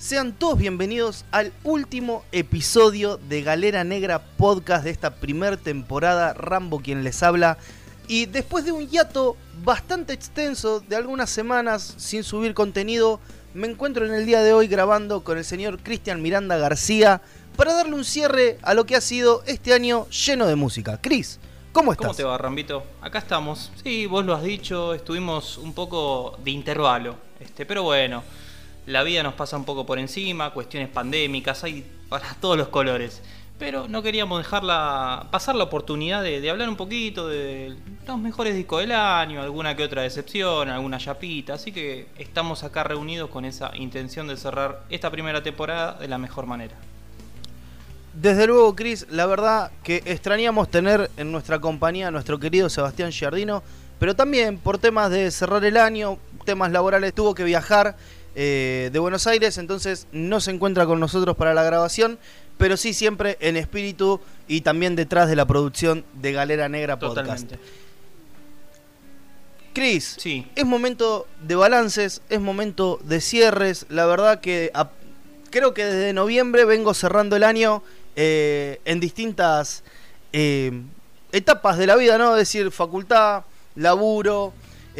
Sean todos bienvenidos al último episodio de Galera Negra Podcast de esta primera temporada. Rambo quien les habla. Y después de un hiato bastante extenso de algunas semanas sin subir contenido, me encuentro en el día de hoy grabando con el señor Cristian Miranda García para darle un cierre a lo que ha sido este año lleno de música. Cris, ¿cómo estás? ¿Cómo te va, Rambito? Acá estamos. Sí, vos lo has dicho, estuvimos un poco de intervalo. Este, pero bueno, la vida nos pasa un poco por encima, cuestiones pandémicas, hay para todos los colores. Pero no queríamos dejarla pasar la oportunidad de, hablar un poquito de los mejores discos del año, alguna que otra decepción, alguna chapita. Así que estamos acá reunidos con esa intención de cerrar esta primera temporada de la mejor manera. Desde luego, Cris, la verdad que extrañamos tener en nuestra compañía a nuestro querido Sebastián Giardino, pero también por temas de cerrar el año, temas laborales, tuvo que viajar eh, de Buenos Aires, entonces no se encuentra con nosotros para la grabación, pero sí siempre en espíritu y también detrás de la producción de Galera Negra Podcast. Totalmente. Cris, Sí. es momento de balances, es momento de cierres. La verdad que a- creo que desde noviembre vengo cerrando el año eh, en distintas eh, etapas de la vida, ¿no? Es decir, facultad, laburo.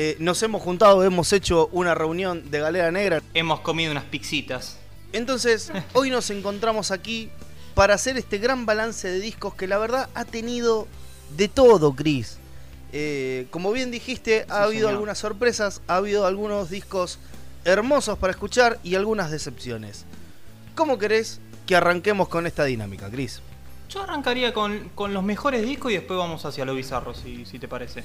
Eh, nos hemos juntado, hemos hecho una reunión de Galera Negra. Hemos comido unas pixitas. Entonces, hoy nos encontramos aquí para hacer este gran balance de discos que la verdad ha tenido de todo, Chris. Eh, como bien dijiste, ha Sí, habido señor. algunas sorpresas, ha habido algunos discos hermosos para escuchar y algunas decepciones. ¿Cómo querés que arranquemos con esta dinámica, Chris? Yo arrancaría con, con los mejores discos y después vamos hacia lo bizarro, si, si te parece.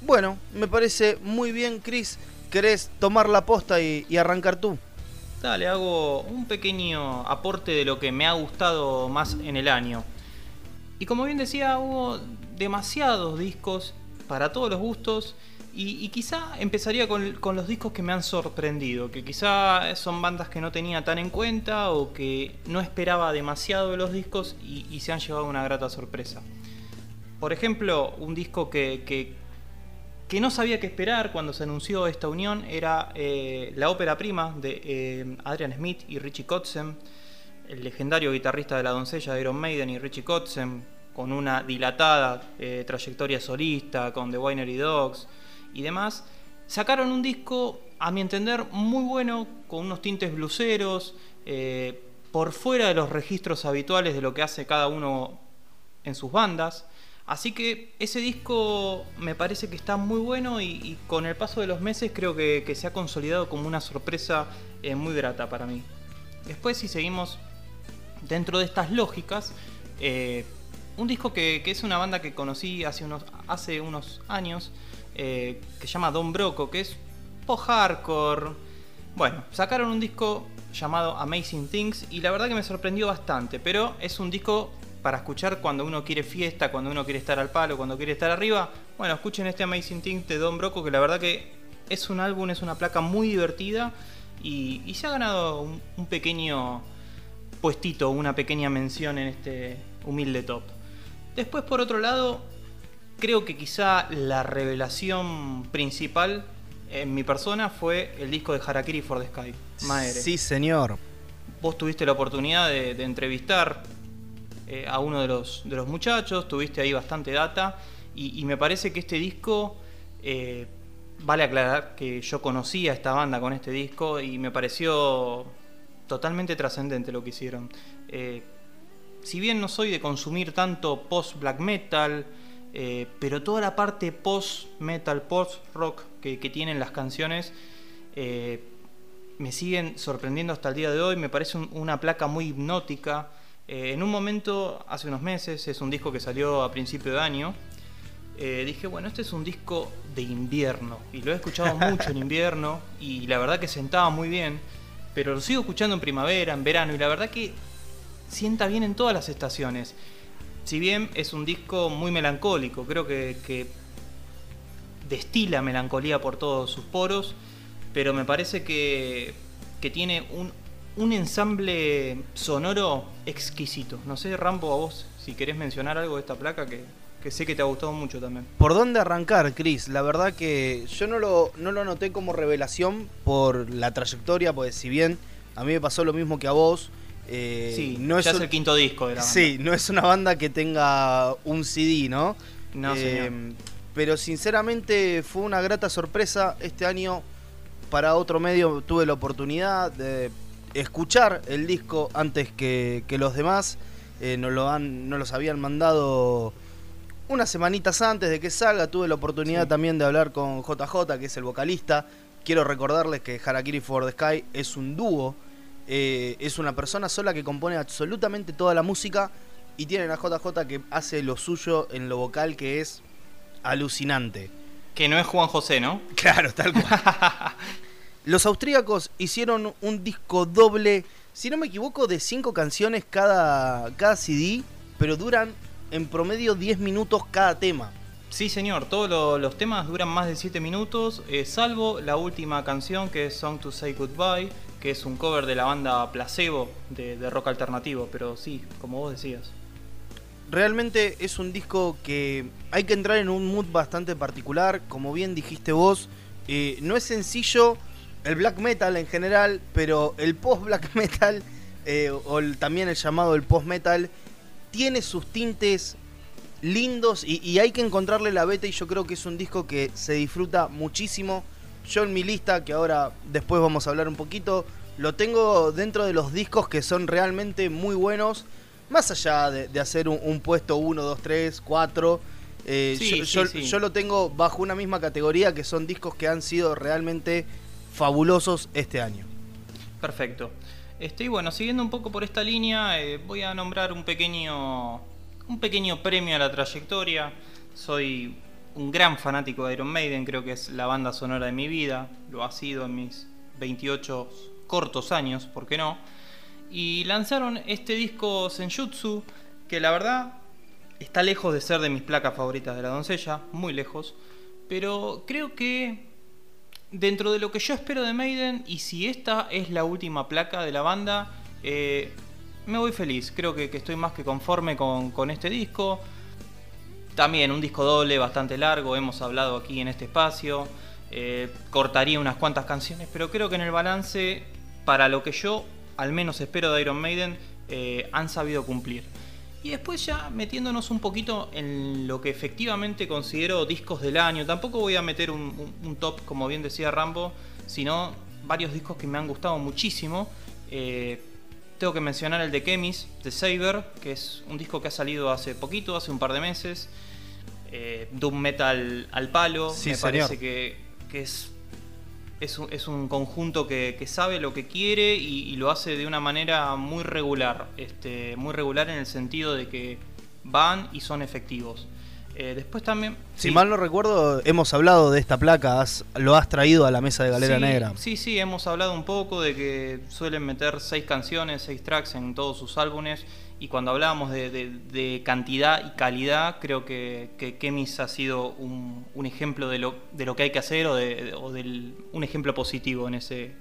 Bueno, me parece muy bien, Chris. ¿Querés tomar la posta y, arrancar tú? Dale, hago un pequeño aporte de lo que me ha gustado más en el año. Y como bien decía, hubo demasiados discos para todos los gustos. Y, quizá empezaría con, los discos que me han sorprendido, que quizá son bandas que no tenía tan en cuenta o que no esperaba demasiado de los discos y, se han llevado una grata sorpresa. Por ejemplo, un disco que, que no sabía qué esperar cuando se anunció esta unión era eh, la ópera prima de eh, Adrian Smith y Richie Kotzen, el legendario guitarrista de la doncella de Iron Maiden y Richie Kotzen, con una dilatada eh, trayectoria solista, con The Winery Dogs y demás. Sacaron un disco, a mi entender, muy bueno, con unos tintes bluseros, por fuera de los registros habituales de lo que hace cada uno en sus bandas. Así que ese disco me parece que está muy bueno y, con el paso de los meses creo que, se ha consolidado como una sorpresa eh, muy grata para mí. Después si seguimos dentro de estas lógicas, eh, un disco que, es una banda que conocí hace unos, hace unos años, eh, que se llama Don Broco, que es post-hardcore. Bueno, sacaron un disco llamado Amazing Things y la verdad que me sorprendió bastante, pero es un disco para escuchar cuando uno quiere fiesta, cuando uno quiere estar al palo, cuando quiere estar arriba. Bueno, escuchen este Amazing Things de Don Broco, que la verdad que es un álbum, es una placa muy divertida y, y se ha ganado un, un pequeño puestito, una pequeña mención en este humilde top. Después, por otro lado, creo que quizá la revelación principal en mi persona fue el disco de Harakiri for the Sky, Maere. Sí, señor. Vos tuviste la oportunidad de, de entrevistar eh, a uno de los, de los muchachos, tuviste ahí bastante data y, me parece que este disco, eh, vale aclarar que yo conocía a esta banda con este disco y me pareció totalmente trascendente lo que hicieron. Eh, si bien no soy de consumir tanto post-black metal, pero toda la parte post-metal, post-rock que, que tienen las canciones me siguen sorprendiendo hasta el día de hoy. Me parece un- una placa muy hipnótica. Eh, en un momento, hace unos meses, es un disco que salió a principio de año. eh, dije, bueno, este es un disco de invierno. Y lo he escuchado mucho en invierno. Y la verdad que sentaba muy bien. Pero lo sigo escuchando en primavera, en verano. Y la verdad que sienta bien en todas las estaciones. Si bien es un disco muy melancólico, creo que, que destila melancolía por todos sus poros, pero me parece que, que tiene un, un ensamble sonoro exquisito. No sé, Rambo, a vos, si querés mencionar algo de esta placa que, que sé que te ha gustado mucho también. ¿Por dónde arrancar, Chris? La verdad que yo no lo, no lo noté como revelación por la trayectoria, pues si bien A mí me pasó lo mismo que a vos. Eh, sí, no ya es un- el quinto disco de la banda. Sí, no es una banda que tenga un CD, ¿no? No, Eh, señor. Pero sinceramente fue una grata sorpresa. Este año, para otro medio, tuve la oportunidad de escuchar el disco antes que, que los demás. Eh, nos, lo han, nos los habían mandado unas semanitas antes de que salga. Tuve la oportunidad Sí. también de hablar con JJ, que es el vocalista. Quiero recordarles que Harakiri for the Sky es un dúo. Eh, es una persona sola que compone absolutamente toda la música. Y tienen a JJ que hace lo suyo en lo vocal, que es alucinante. Que no es Juan José, ¿no? Claro, tal cual. Los austríacos hicieron un disco doble, si no me equivoco, de cinco canciones cada, cada CD, pero duran en promedio 10 minutos cada tema. Sí, señor, todos lo- los temas duran más de 7 minutos, eh, salvo la última canción que es Song to Say Goodbye, que es un cover de la banda Placebo de, de rock alternativo, pero sí, como vos decías. Realmente es un disco que hay que entrar en un mood bastante particular, como bien dijiste vos. eh, no es sencillo el black metal en general, pero el post black metal, eh, o el- también el llamado el post metal, tiene sus tintes lindos y, y hay que encontrarle la beta y yo creo que es un disco que se disfruta muchísimo. Yo en mi lista, que ahora después vamos a hablar un poquito, lo tengo dentro de los discos que son realmente muy buenos. Más allá de, de hacer un, un puesto 1, 2, 3, 4. eh, Sí, yo, sí, yo- sí. yo lo tengo bajo una misma categoría que son discos que han sido realmente fabulosos este año. Perfecto. Este, y bueno, siguiendo un poco por esta línea, eh, voy a nombrar un pequeño, un pequeño premio a la trayectoria. Soy un gran fanático de Iron Maiden, creo que es la banda sonora de mi vida, lo ha sido en mis 28 cortos años, ¿por qué no? Y lanzaron este disco Senjutsu, que la verdad está lejos de ser de mis placas favoritas de la doncella, muy lejos, pero creo que dentro de lo que yo espero de Maiden, y si esta es la última placa de la banda, eh, me voy feliz. Creo que, estoy más que conforme con, con este disco. También un disco doble bastante largo, hemos hablado aquí en este espacio. Eh, cortaría unas cuantas canciones, pero creo que en el balance, para lo que yo al menos espero de Iron Maiden, eh, han sabido cumplir. Y después ya metiéndonos un poquito en lo que efectivamente considero discos del año. Tampoco voy a meter un, un- un top, como bien decía Rambo, sino varios discos que me han gustado muchísimo. Eh, tengo que mencionar el de Chemis, de Saber, que es un disco que ha salido hace poquito, hace un par de meses. Eh, Doom Metal al palo. Sí, me señor. parece que, que es, es, un, es un conjunto que, sabe lo que quiere y, y lo hace de una manera muy regular. Este, muy regular en el sentido de que van y son efectivos. Eh, después también. Si sí. mal no recuerdo, hemos hablado de esta placa, has- lo has traído a la mesa de Galera Sí, Negra. Sí, sí, hemos hablado un poco de que suelen meter seis canciones, seis tracks en todos sus álbumes. Y cuando hablábamos de, de- de cantidad y calidad, creo que, que Kemis ha sido un, un ejemplo de lo, de lo que hay que hacer o, de, o del, un ejemplo positivo en ese,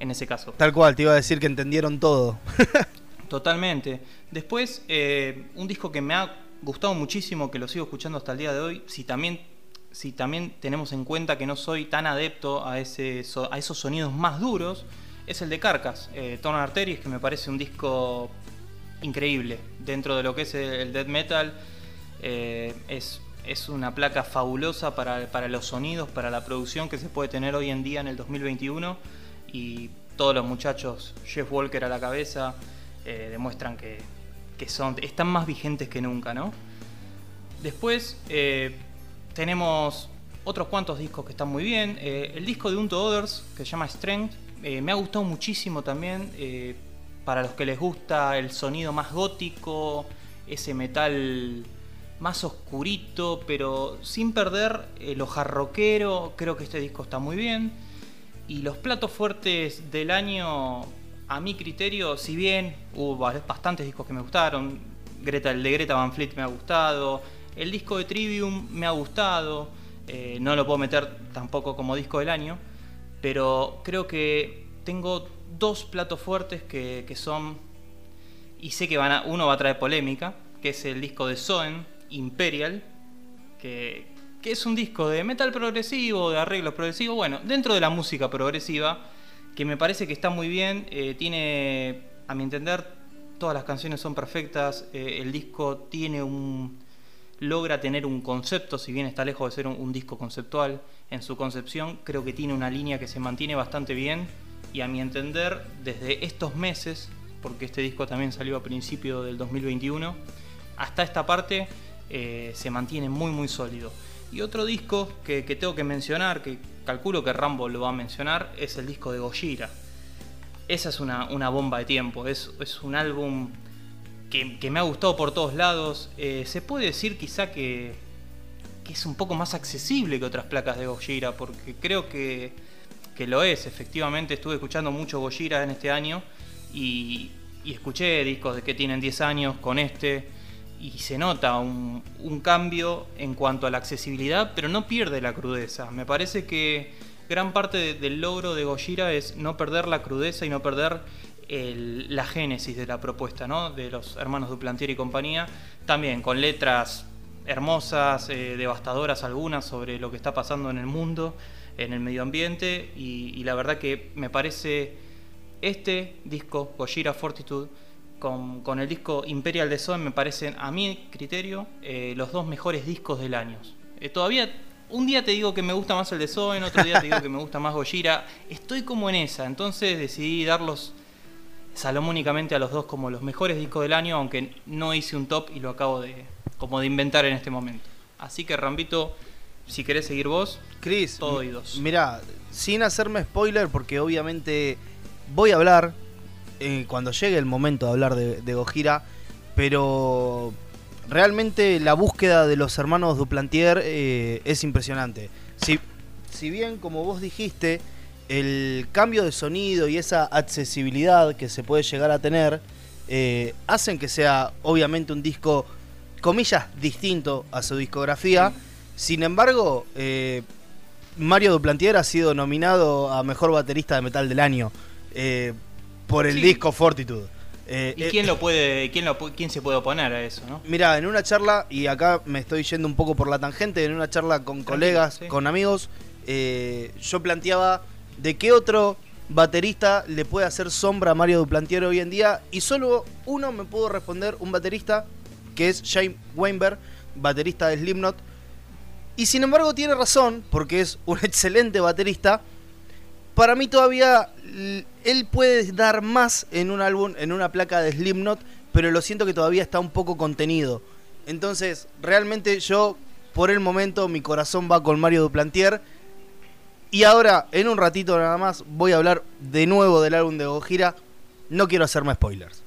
en ese caso. Tal cual, te iba a decir que entendieron todo. Totalmente. Después, eh, un disco que me ha gustado muchísimo, que lo sigo escuchando hasta el día de hoy, si también, si también tenemos en cuenta que no soy tan adepto a, ese, a esos sonidos más duros, es el de Carcass, eh, Tone Arteries, que me parece un disco increíble. Dentro de lo que es el, el death metal, eh, es, es una placa fabulosa para, para los sonidos, para la producción que se puede tener hoy en día en el 2021. Y todos los muchachos, Jeff Walker a la cabeza, eh, demuestran que, que son, están más vigentes que nunca, ¿no? Después eh, tenemos otros cuantos discos que están muy bien. Eh, el disco de Unto Others, que se llama Strength, eh, me ha gustado muchísimo también. para los que les gusta el sonido más gótico, ese metal más oscurito, pero sin perder lo jarroquero, creo que este disco está muy bien. Y los platos fuertes del año, a mi criterio, si bien hubo ba- bastantes discos que me gustaron, Greta, el de Greta Van Fleet me ha gustado, el disco de Trivium me ha gustado, eh, no lo puedo meter tampoco como disco del año, pero creo que tengo dos platos fuertes que, que son, y sé que van a, uno va a traer polémica, que es el disco de Soen, Imperial, que, que es un disco de metal progresivo, de arreglos progresivos, bueno, dentro de la música progresiva, que me parece que está muy bien. eh, tiene, a mi entender, todas las canciones son perfectas. eh, el disco tiene un. logra tener un concepto, si bien está lejos de ser un, disco conceptual. En su concepción, creo que tiene una línea que se mantiene bastante bien. Y a mi entender, desde estos meses, porque este disco también salió a principio del 2021, hasta esta parte eh, se mantiene muy muy sólido. Y otro disco que, tengo que mencionar, que calculo que Rambo lo va a mencionar, es el disco de Gojira. Esa es una, una bomba de tiempo, es, es un álbum que, que me ha gustado por todos lados. Eh, se puede decir quizá que, que es un poco más accesible que otras placas de Gojira, porque creo que, lo es, efectivamente. Estuve escuchando mucho Gojira en este año y escuché discos de que tienen 10 años con este y se nota un, un cambio en cuanto a la accesibilidad, pero no pierde la crudeza. Me parece que gran parte de- del logro de Gojira es no perder la crudeza y no perder la génesis de la propuesta, ¿no? De los hermanos Duplantier y compañía, también con letras hermosas, eh, devastadoras algunas sobre lo que está pasando en el mundo, en el medio ambiente, y, y la verdad que me parece este disco, Gojira Fortitude, con, con el disco Imperial de Soen, me parecen, a mi criterio, eh, los dos mejores discos del año. Eh, todavía, un día te digo que me gusta más el de Soen, otro día te digo que me gusta más Gojira. Estoy como en esa, entonces decidí darlos salomónicamente a los dos como los mejores discos del año, aunque no hice un top y lo acabo de, como de inventar en este momento. Así que, Rambito, si querés seguir vos, Chris, Todo m- oídos. Mira, sin hacerme spoiler, porque obviamente voy a hablar eh, cuando llegue el momento de hablar de, Gojira, pero realmente la búsqueda de los hermanos Duplantier eh, es impresionante. Si, si bien, como vos dijiste, el cambio de sonido y esa accesibilidad que se puede llegar a tener eh, hacen que sea obviamente un disco, comillas, distinto a su discografía. Sin embargo, Mario Duplantier ha sido nominado a Mejor Baterista de Metal del Año por el Sí. disco Fortitude. Eh, ¿y eh, quién lo puede, quién lo, quién se puede oponer a eso, no? Mira, en una charla, y acá me estoy yendo un poco por la tangente, en una charla con Tranquilo, colegas, sí. con amigos, eh, yo planteaba de qué otro baterista le puede hacer sombra a Mario Duplantier hoy en día, y solo uno me pudo responder, un baterista, que es James Weinberg, baterista de Slipknot, y sin embargo tiene razón, porque es un excelente baterista, para mí todavía él puede dar más en un álbum, en una placa de Slipknot, pero lo siento que todavía está un poco contenido. Entonces, realmente yo, por el momento, mi corazón va con Mario Duplantier. Y ahora, en un ratito nada más, voy a hablar de nuevo del álbum de Gojira. No quiero hacerme spoilers.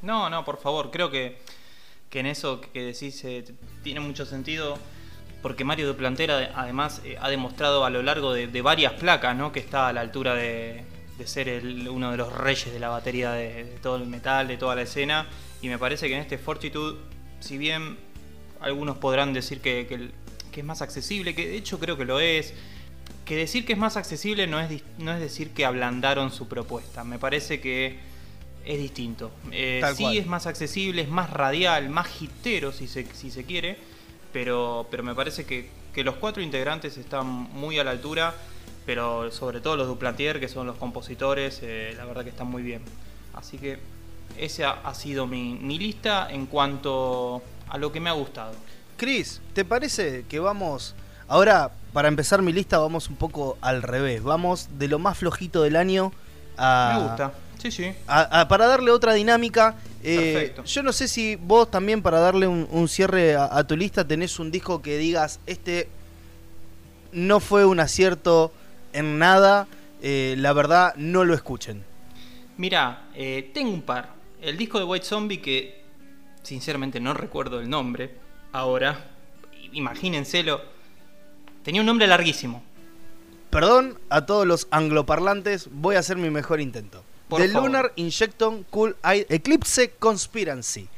No, no, por favor, creo que, que en eso que decís eh, tiene mucho sentido, porque Mario de Plantera además eh, ha demostrado a lo largo de, de varias placas ¿no? que está a la altura de, de ser el- uno de los reyes de la batería de, de todo el metal, de toda la escena, y me parece que en este Fortitude, si bien algunos podrán decir que, que el- que es más accesible, que de hecho creo que lo es, que decir que es más accesible no es, no es decir que ablandaron su propuesta, me parece que es distinto. Eh, sí cual. es más accesible, es más radial, más hitero si se, si se quiere, pero, pero me parece que, que los cuatro integrantes están muy a la altura, pero sobre todo los Duplantier, que son los compositores, eh, la verdad que están muy bien. Así que esa ha sido mi, mi lista en cuanto a lo que me ha gustado. Chris, ¿te parece que vamos... Ahora, para empezar mi lista, vamos un poco al revés. Vamos de lo más flojito del año a... Me gusta, sí, sí. A- a- para darle otra dinámica, eh, Perfecto. yo no sé si vos también para darle un, un cierre a, a tu lista tenés un disco que digas, este no fue un acierto en nada, eh, la verdad no lo escuchen. Mira, eh, tengo un par. El disco de White Zombie que sinceramente no recuerdo el nombre ahora. Imagínenselo. Tenía un nombre larguísimo. Perdón a todos los angloparlantes, voy a hacer mi mejor intento. Por The favor. Lunar Injection Cool Eye Eclipse Conspiracy.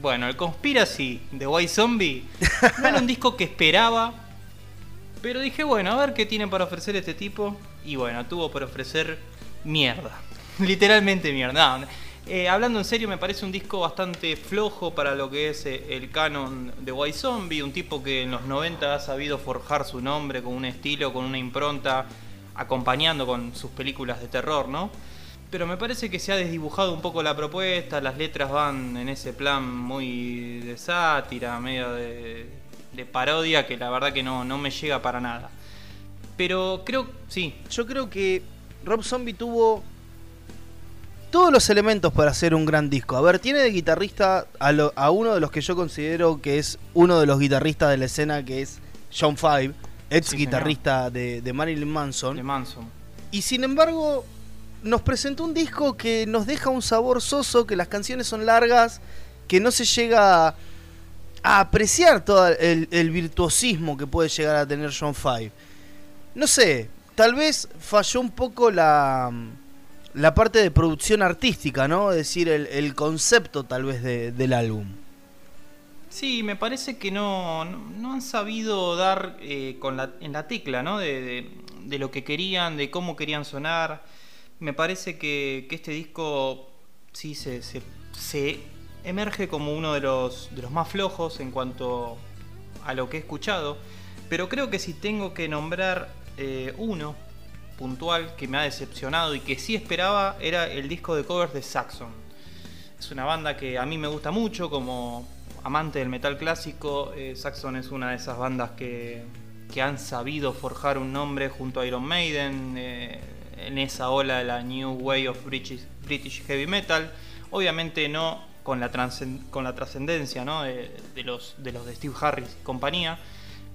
Bueno, el Conspiracy de White Zombie no era un disco que esperaba. Pero dije, bueno, a ver qué tiene para ofrecer este tipo. Y bueno, tuvo para ofrecer mierda. Literalmente mierda. Eh, hablando en serio, me parece un disco bastante flojo para lo que es eh, el canon de White Zombie. Un tipo que en los 90 ha sabido forjar su nombre con un estilo, con una impronta. acompañando con sus películas de terror, ¿no? Pero me parece que se ha desdibujado un poco la propuesta, las letras van en ese plan muy de sátira, medio de, de parodia, que la verdad que no, no me llega para nada. Pero creo, sí, Yo creo que Rob Zombie tuvo todos los elementos para hacer un gran disco. A ver, tiene de guitarrista a, lo- a uno de los que yo considero que es uno de los guitarristas de la escena, que es John Five, ex Sí, guitarrista de, de Marilyn Manson. de Manson. Y sin embargo, nos presentó un disco que nos deja un sabor soso, que las canciones son largas, que no se llega a, apreciar todo el, virtuosismo que puede llegar a tener John Five. No sé, tal vez falló un poco la, la parte de producción artística, ¿no? Es decir, el, concepto tal vez de- del álbum. Sí, me parece que no, no, han sabido dar eh, con la, en la tecla, ¿no? De- de lo que querían, de cómo querían sonar. Me parece que, este disco sí se, emerge como uno de los, de los más flojos en cuanto a lo que he escuchado. Pero creo que si tengo que nombrar eh, uno puntual que me ha decepcionado y que sí esperaba era el disco de covers de Saxon. Es una banda que a mí me gusta mucho como amante del metal clásico. eh, Saxon es una de esas bandas que, que han sabido forjar un nombre junto a Iron Maiden eh, en esa ola de la New Way of British, Heavy Metal. Obviamente no con la con la trascendencia de, los, de los de Steve Harris y compañía,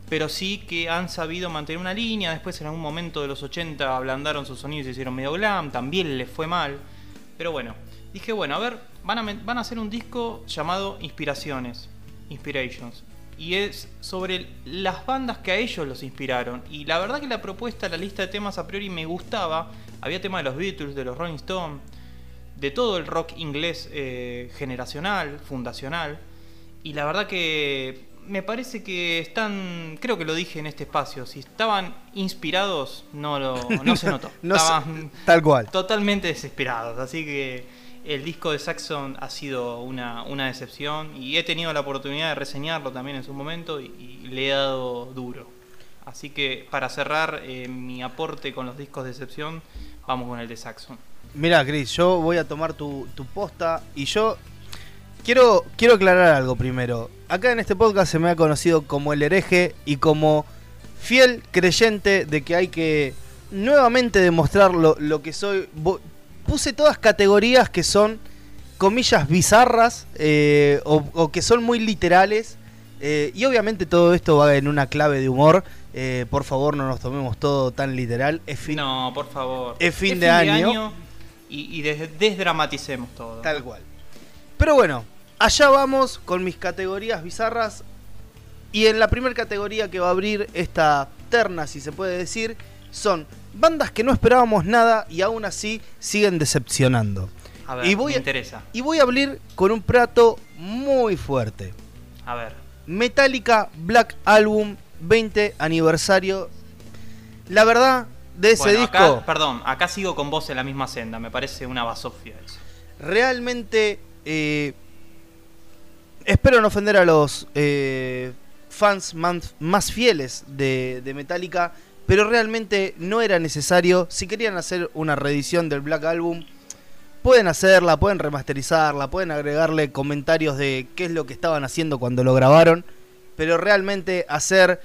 pero sí que han sabido mantener una línea. Después, en algún momento de los 80, ablandaron sus sonidos y hicieron medio glam. También les fue mal. Pero bueno, dije, bueno, a ver, van a, van a hacer un disco llamado Inspiraciones. Inspirations. Y es sobre las bandas que a ellos los inspiraron. Y la verdad que la propuesta, la lista de temas a priori me gustaba. Había temas de los Beatles, de los Rolling Stones, de todo el rock inglés eh, generacional, fundacional. Y la verdad que me parece que están, creo que lo dije en este espacio, si estaban inspirados, no, lo, no se notó. No estaban tal cual. totalmente desesperados. Así que el disco de Saxon ha sido una, una decepción y he tenido la oportunidad de reseñarlo también en su momento y, le he dado duro. Así que para cerrar eh, mi aporte con los discos de decepción, vamos con el de Saxon. Mira, Chris, yo voy a tomar tu, tu posta y yo quiero, quiero aclarar algo primero. Acá en este podcast se me ha conocido como el hereje y como fiel creyente de que hay que nuevamente demostrar lo, lo que soy. Puse todas categorías que son, comillas, bizarras eh, o, o que son muy literales. eh, y obviamente todo esto va en una clave de humor. eh, por favor, no nos tomemos todo tan literal. Es fin, No, por favor. Es fin de año. y, y des- desdramaticemos todo. Tal cual. Pero bueno, allá vamos con mis categorías bizarras. Y en la primera categoría que va a abrir esta terna, si se puede decir, son bandas que no esperábamos nada y aún así siguen decepcionando. A ver, Y voy me a- interesa. Y voy a abrir con un plato muy fuerte. A ver. Metallica Black Album 20 aniversario. La verdad, de ese Bueno, disco... acá, perdón, acá sigo con vos en la misma senda. Me parece una basofia eso. realmente eh, espero no ofender a los eh, fans más, más fieles de, de Metallica, pero realmente no era necesario. Si querían hacer una reedición del Black Album, pueden hacerla, pueden remasterizarla, pueden agregarle comentarios de qué es lo que estaban haciendo cuando lo grabaron, pero realmente hacer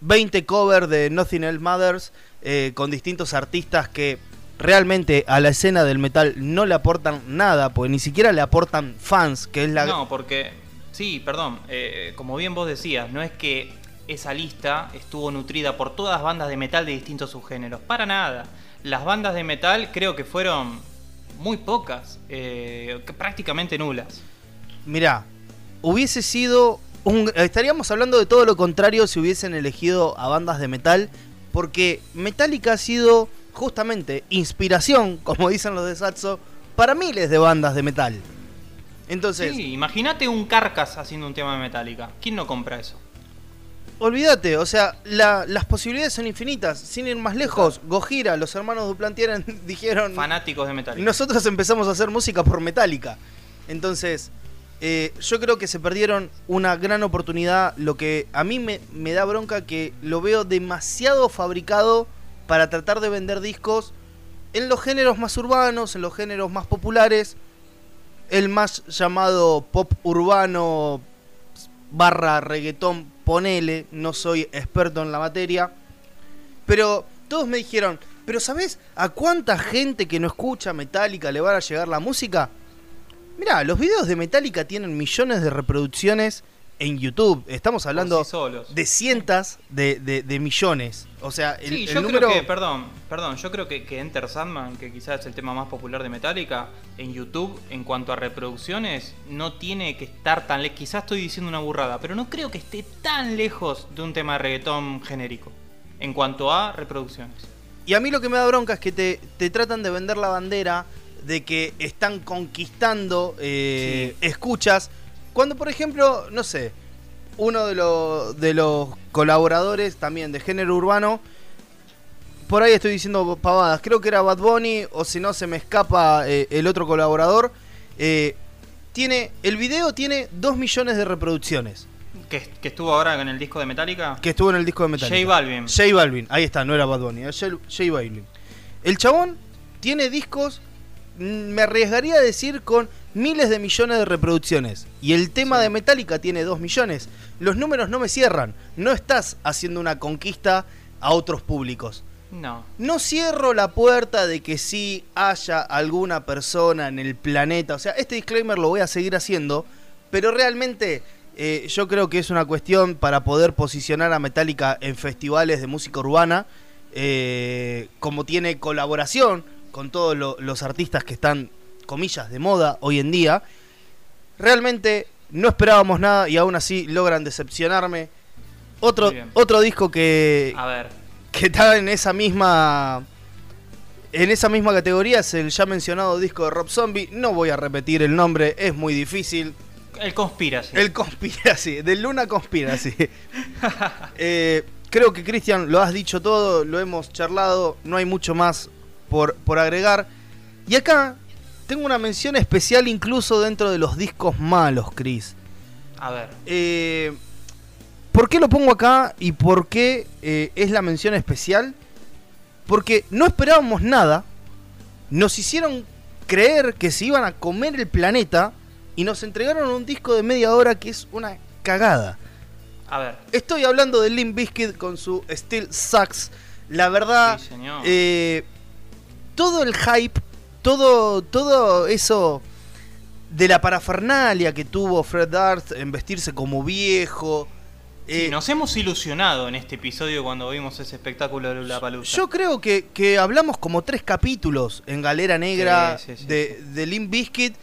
20 covers de Nothing Else Matters eh, con distintos artistas que realmente a la escena del metal no le aportan nada, porque ni siquiera le aportan fans, que es la... No, porque, sí, perdón, eh, como bien vos decías, no es que esa lista estuvo nutrida por todas las bandas de metal de distintos subgéneros, para nada. Las bandas de metal creo que fueron muy pocas, eh, prácticamente nulas. Mirá, hubiese sido... Un, estaríamos hablando de todo lo contrario si hubiesen elegido a bandas de metal, porque Metallica ha sido justamente inspiración, como dicen los de Satso, para miles de bandas de metal. Entonces, Sí, imagínate un Carcass haciendo un tema de Metallica. ¿Quién no compra eso? Olvídate, o sea, la- las posibilidades son infinitas. Sin ir más lejos, Gojira, los hermanos Duplantier dijeron... Fanáticos de Metallica. Nosotros empezamos a hacer música por Metallica. Entonces, eh, yo creo que se perdieron una gran oportunidad. Lo que a mí me, me da bronca que lo veo demasiado fabricado para tratar de vender discos en los géneros más urbanos, en los géneros más populares, el más llamado pop urbano barra reggaetón, ponele, no soy experto en la materia, pero todos me dijeron, pero ¿sabes a cuánta gente que no escucha Metallica le va a llegar la música? Mirá, los videos de Metallica tienen millones de reproducciones en YouTube. Estamos hablando sí de cientos de, de- de millones. O sea, el, Sí, el número... creo que, perdón, perdón, yo creo que, que Enter Sandman, que quizás es el tema más popular de Metallica, en YouTube, en cuanto a reproducciones, no tiene que estar tan lejos. Quizás estoy diciendo una burrada, pero no creo que esté tan lejos de un tema de reggaetón genérico. En cuanto a reproducciones. Y a mí lo que me da bronca es que te, te tratan de vender la bandera de que están conquistando eh, escuchas. Cuando, por ejemplo, no sé, uno de, los de los colaboradores también de género urbano, por ahí estoy diciendo pavadas, creo que era Bad Bunny, o si no se me escapa eh, el otro colaborador, eh, tiene, el video tiene 2 millones de reproducciones, Que, que estuvo ahora en el disco de Metallica. que estuvo en el disco de Metallica. J Balvin. J Balvin, ahí está, no era Bad Bunny, era J, J Balvin. El chabón tiene discos, mm, me arriesgaría a decir, con miles de millones de reproducciones. Y el tema de Metallica tiene 2 millones. Los números no me cierran. No estás haciendo una conquista a otros públicos. No. No cierro la puerta de que sí haya alguna persona en el planeta. O sea, este disclaimer lo voy a seguir haciendo. Pero realmente eh, yo creo que es una cuestión para poder posicionar a Metallica en festivales de música urbana. eh, como tiene colaboración con todos lo- los artistas que están, comillas, de moda hoy en día. Realmente no esperábamos nada y aún así logran decepcionarme. Otro, otro disco que, A ver. que está en esa misma en esa misma categoría es el ya mencionado disco de Rob Zombie. No voy a repetir el nombre, es muy difícil. El Conspiracy. El Conspiracy, de Luna Conspiracy. Eh, creo que Cristian lo has dicho todo, lo hemos charlado, no hay mucho más por, por agregar. Y acá tengo una mención especial incluso dentro de los discos malos, Chris. A ver. Eh, ¿Por qué lo pongo acá y por qué eh, es la mención especial? Porque no esperábamos nada, nos hicieron creer que se iban a comer el planeta y nos entregaron un disco de media hora que es una cagada. A ver. Estoy hablando de Limp Bizkit con su Steel Sucks. La verdad, Sí, señor. eh, todo el hype, todo, todo eso de la parafernalia que tuvo Fred Durst en vestirse como viejo. Sí, eh, nos hemos ilusionado en este episodio cuando vimos ese espectáculo de la palusa. yo creo que, que hablamos como tres capítulos en Galera Negra Sí, sí, sí, de, de Limp Bizkit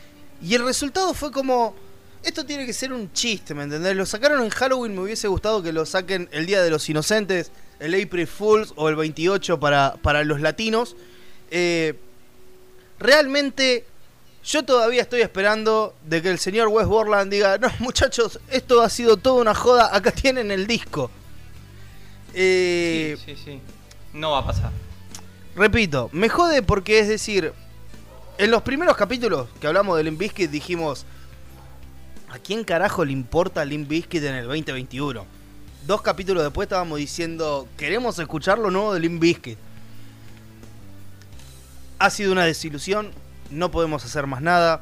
y el resultado fue como... Esto tiene que ser un chiste, ¿me entendés? Lo sacaron en Halloween, me hubiese gustado que lo saquen el Día de los Inocentes, el April Fools o el 28 para, para los latinos. Eh, realmente yo todavía estoy esperando de que el señor Wes Borland diga, no muchachos, esto ha sido toda una joda, acá tienen el disco. Eh, Sí, sí, sí. No va a pasar. Repito, me jode porque es decir, en los primeros capítulos que hablamos de Limp Bizkit dijimos, ¿a quién carajo le importa Limp Bizkit en el 2021? Dos capítulos después estábamos diciendo, queremos escuchar lo nuevo de Limp Bizkit. Ha sido una desilusión, no podemos hacer más nada.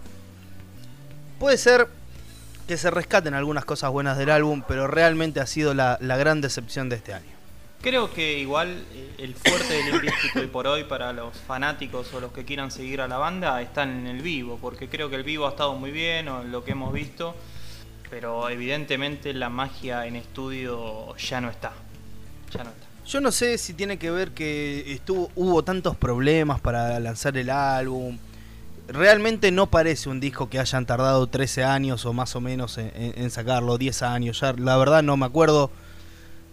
Puede ser que se rescaten algunas cosas buenas del álbum, pero realmente ha sido la, gran decepción de este año. Creo que igual eh, el fuerte del Bizkit hoy por hoy para los fanáticos o los que quieran seguir a la banda está en el vivo, porque creo que el vivo ha estado muy bien o en lo que hemos visto, pero evidentemente la magia en estudio ya no está. Ya no está. Yo no sé si tiene que ver que estuvo, hubo tantos problemas para lanzar el álbum. Realmente no parece un disco que hayan tardado 13 años o más o menos en, en- en sacarlo, 10 años. Ya, la verdad no me acuerdo.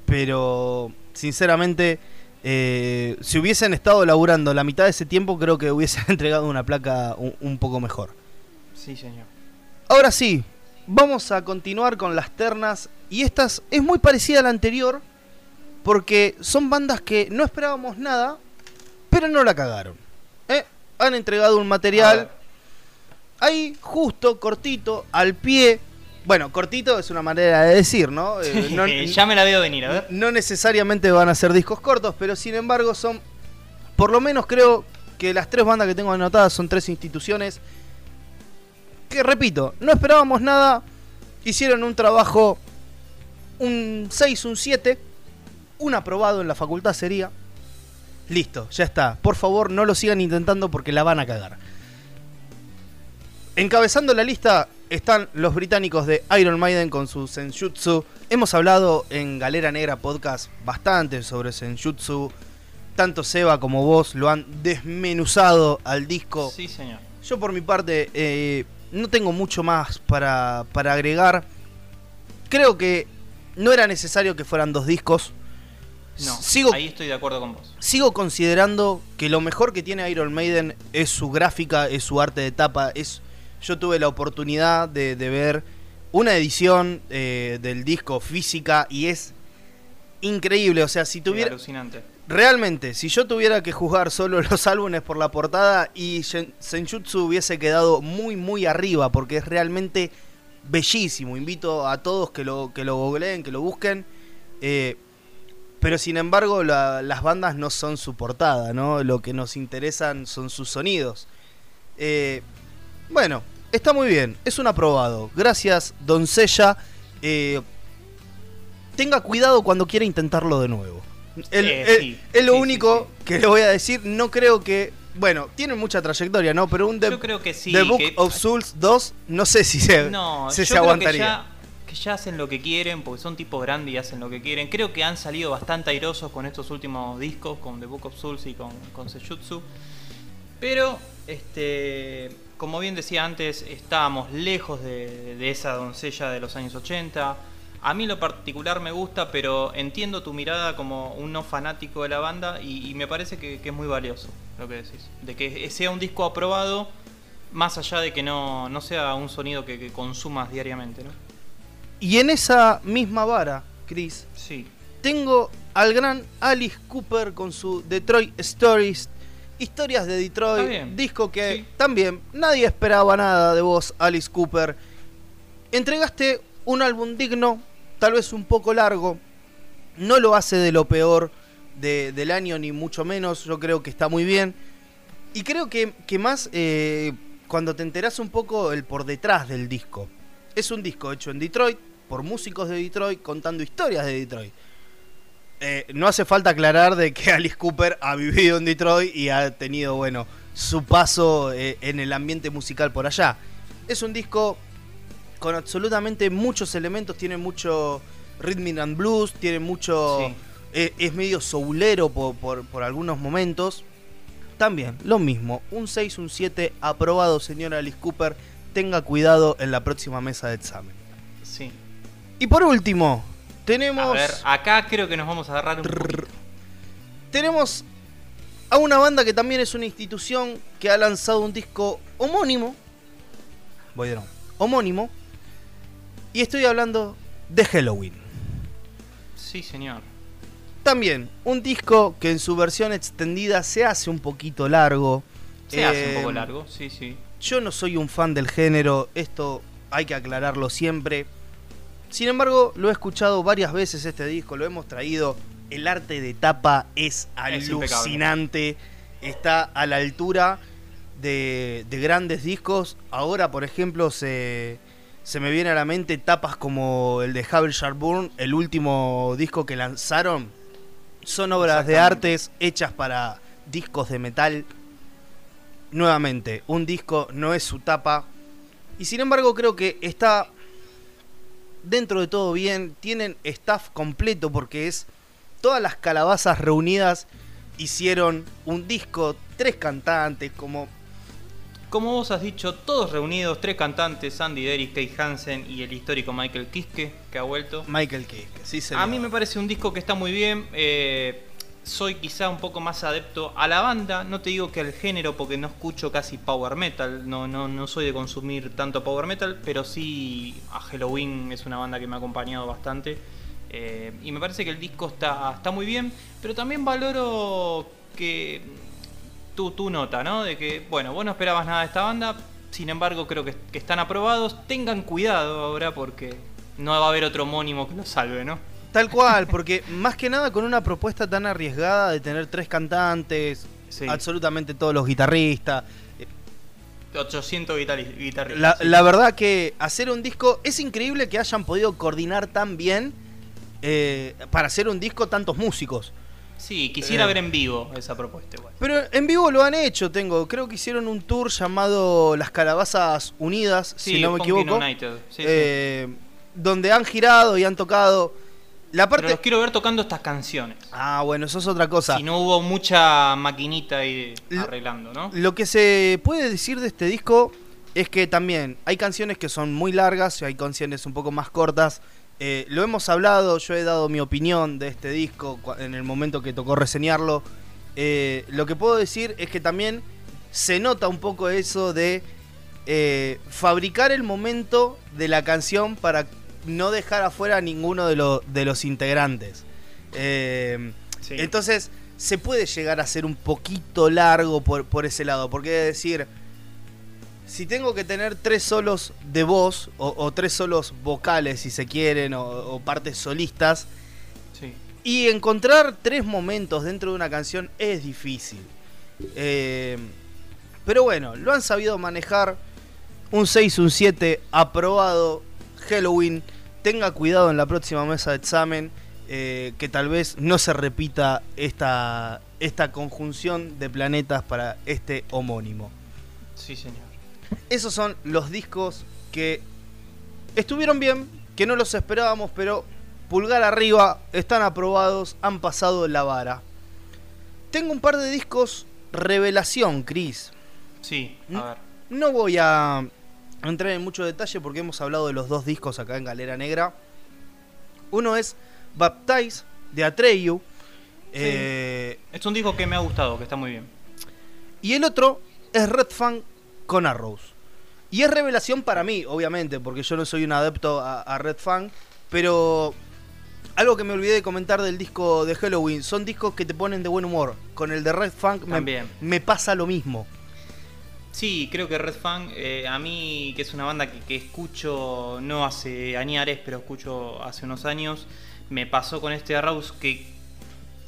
Pero sinceramente, eh, si hubiesen estado laburando la mitad de ese tiempo, creo que hubiesen entregado una placa un- un poco mejor. Sí, señor. Ahora sí, vamos a continuar con las ternas. Y esta es- es muy parecida a la anterior. Porque son bandas que no esperábamos nada, pero no la cagaron. ¿eh? Han entregado un material ahí, justo, cortito, al pie. Bueno, cortito es una manera de decir, ¿no? Eh, no, ya me la veo venir, a ver. no necesariamente van a ser discos cortos, pero sin embargo son por lo menos creo que las tres bandas que tengo anotadas son tres instituciones que, repito, no esperábamos nada, hicieron un trabajo, un 6, un 7, un aprobado en la facultad sería. Listo, ya está. Por favor, no lo sigan intentando porque la van a cagar. Encabezando la lista están los británicos de Iron Maiden con su Senjutsu. Hemos hablado en Galera Negra Podcast bastante sobre Senjutsu. Tanto Seba como vos lo han desmenuzado al disco. Sí, señor. Yo por mi parte eh, no tengo mucho más para, para agregar. Creo que no era necesario que fueran dos discos. No, sigo, ahí estoy de acuerdo con vos. sigo considerando que lo mejor que tiene Iron Maiden es su gráfica, es su arte de tapa. Es, yo tuve la oportunidad de, de ver una edición eh, del disco física y es increíble. O sea, si tuviera... alucinante. Realmente, si yo tuviera que juzgar solo los álbumes por la portada y Senjutsu hubiese quedado muy muy arriba porque es realmente bellísimo. Invito a todos que lo, que lo googleen, que lo busquen. Eh, pero sin embargo la- las bandas no son su portada, ¿no? Lo que nos interesan son sus sonidos. Eh, bueno, está muy bien, es un aprobado. Gracias, doncella. Eh, tenga cuidado cuando quiera intentarlo de nuevo. El- Eh, el- sí, es lo sí, único sí. que le voy a decir. No creo que. Bueno, tienen mucha trayectoria, ¿no? Pero un The, Yo creo que sí. The Book que- of Souls 2, no sé si se, No, yo se creo aguantaría. Que ya, que ya hacen lo que quieren, porque son tipos grandes y hacen lo que quieren. Creo que han salido bastante airosos con estos últimos discos, con The Book of Souls y con, con Sejutsu. Pero, este, como bien decía antes, estábamos lejos de, esa doncella de los años 80. A mí lo particular me gusta, pero entiendo tu mirada como un no fanático de la banda y, me parece que, que es muy valioso lo que decís. De que sea un disco aprobado, más allá de que no, no sea un sonido que, que consumas diariamente, ¿no? Y en esa misma vara, Chris, Sí. tengo al gran Alice Cooper con su Detroit Stories. Historias de Detroit, disco que Sí. también nadie esperaba nada de vos, Alice Cooper. Entregaste un álbum digno, tal vez un poco largo. No lo hace de lo peor de- del año, ni mucho menos. Yo creo que está muy bien. Y creo que, que más eh, cuando te enterás un poco el por detrás del disco. Es un disco hecho en Detroit, por músicos de Detroit, contando historias de Detroit. Eh, no hace falta aclarar de que Alice Cooper ha vivido en Detroit y ha tenido, bueno, su paso eh, en el ambiente musical por allá. Es un disco con absolutamente muchos elementos, tiene mucho rhythm and blues, tiene mucho... Sí. eh, es medio soulero por, por, por algunos momentos. También, lo mismo, un 6, un 7, aprobado señora Alice Cooper, tenga cuidado en la próxima mesa de examen. Sí. Y por último, tenemos... A ver, acá creo que nos vamos a agarrar un poquito. Tenemos a una banda que también es una institución que ha lanzado un disco homónimo. Voy de nuevo. Homónimo. Y estoy hablando de Halloween. Sí, señor. También un disco que en su versión extendida se hace un poquito largo. Se hace un poco Eh, largo, sí, sí. Yo no soy un fan del género, esto hay que aclararlo siempre. Sin embargo, lo he escuchado varias veces este disco, lo hemos traído. El arte de tapa es Es impecable. alucinante, está a la altura de, de grandes discos. Ahora, por ejemplo, se, se me viene a la mente tapas como el de Havel Sharburn, el último disco que lanzaron. Son obras de artes hechas para discos de metal nuevamente, un disco no es su tapa. Y sin embargo creo que está dentro de todo bien. Tienen staff completo porque es todas las calabazas reunidas hicieron un disco, tres cantantes, como Como vos has dicho, todos reunidos, tres cantantes, Andy Derrick, Kate Hansen y el histórico Michael Kiske, que ha vuelto. Michael Kiske. Sí, señor. A mí me parece un disco que está muy bien. eh, soy quizá un poco más adepto a la banda. No te digo que al género, porque no escucho casi power metal. No, no, no soy de consumir tanto power metal, pero sí a Halloween es una banda que me ha acompañado bastante. eh, y me parece que el disco está, está muy bien. Pero también valoro que tu, tu nota, ¿no? De que, bueno, vos no esperabas nada de esta banda. Sin embargo, creo que, que están aprobados. Tengan cuidado ahora porque no va a haber otro homónimo que lo salve, ¿no? Tal cual, porque más que nada con una propuesta tan arriesgada de tener tres cantantes, Sí. absolutamente todos los guitarristas. 800 guitarri- guitarristas. La, sí. la verdad que hacer un disco es increíble que hayan podido coordinar tan bien eh, para hacer un disco tantos músicos. Sí, quisiera Eh. ver en vivo esa propuesta igual. Pero en vivo lo han hecho, tengo. Creo que hicieron un tour llamado Las Calabazas Unidas, Sí, si no me equivoco. United, eh, Donde han girado y han tocado. La Pero los quiero ver tocando estas canciones. Ah, bueno, eso es otra cosa. Si no hubo mucha maquinita ahí arreglando, ¿no? Lo que se puede decir de este disco es que también hay canciones que son muy largas y hay canciones un poco más cortas. Eh, lo hemos hablado, yo he dado mi opinión de este disco en el momento que tocó reseñarlo. Eh, lo que puedo decir es que también se nota un poco eso de eh, fabricar el momento de la canción para no dejar afuera a ninguno de, lo- de los integrantes. Eh, Sí. entonces, se puede llegar a ser un poquito largo por, por ese lado. Porque es decir, si tengo que tener tres solos de voz, o, o tres solos vocales, si se quieren, o, o partes solistas, Sí. y encontrar tres momentos dentro de una canción es difícil. Eh, pero bueno, lo han sabido manejar. Un 6, un 7, aprobado. Halloween. Tenga cuidado en la próxima mesa de examen. eh, que tal vez no se repita esta, esta conjunción de planetas para este homónimo. Sí, señor. Esos son los discos que estuvieron bien, que no los esperábamos, pero pulgar arriba, están aprobados, han pasado la vara. Tengo un par de discos revelación, Chris. Sí, a ver. No voy a entrar en mucho detalle porque hemos hablado de los dos discos acá en Galera Negra. Uno es Baptize de Atreyu. eh, Es un disco que me ha gustado, que está muy bien. Y el otro es Red Fang con Arrows. Y es revelación para mí, obviamente, porque yo no soy un adepto a, a Red Fang. Pero algo que me olvidé de comentar del disco de Halloween, son discos que te ponen de buen humor. Con el de Red Fang me, me pasa lo mismo. Sí, creo que Red Fang, eh, a mí, que es una banda que, escucho no hace añares, pero escucho hace unos años, me pasó con este Arrows que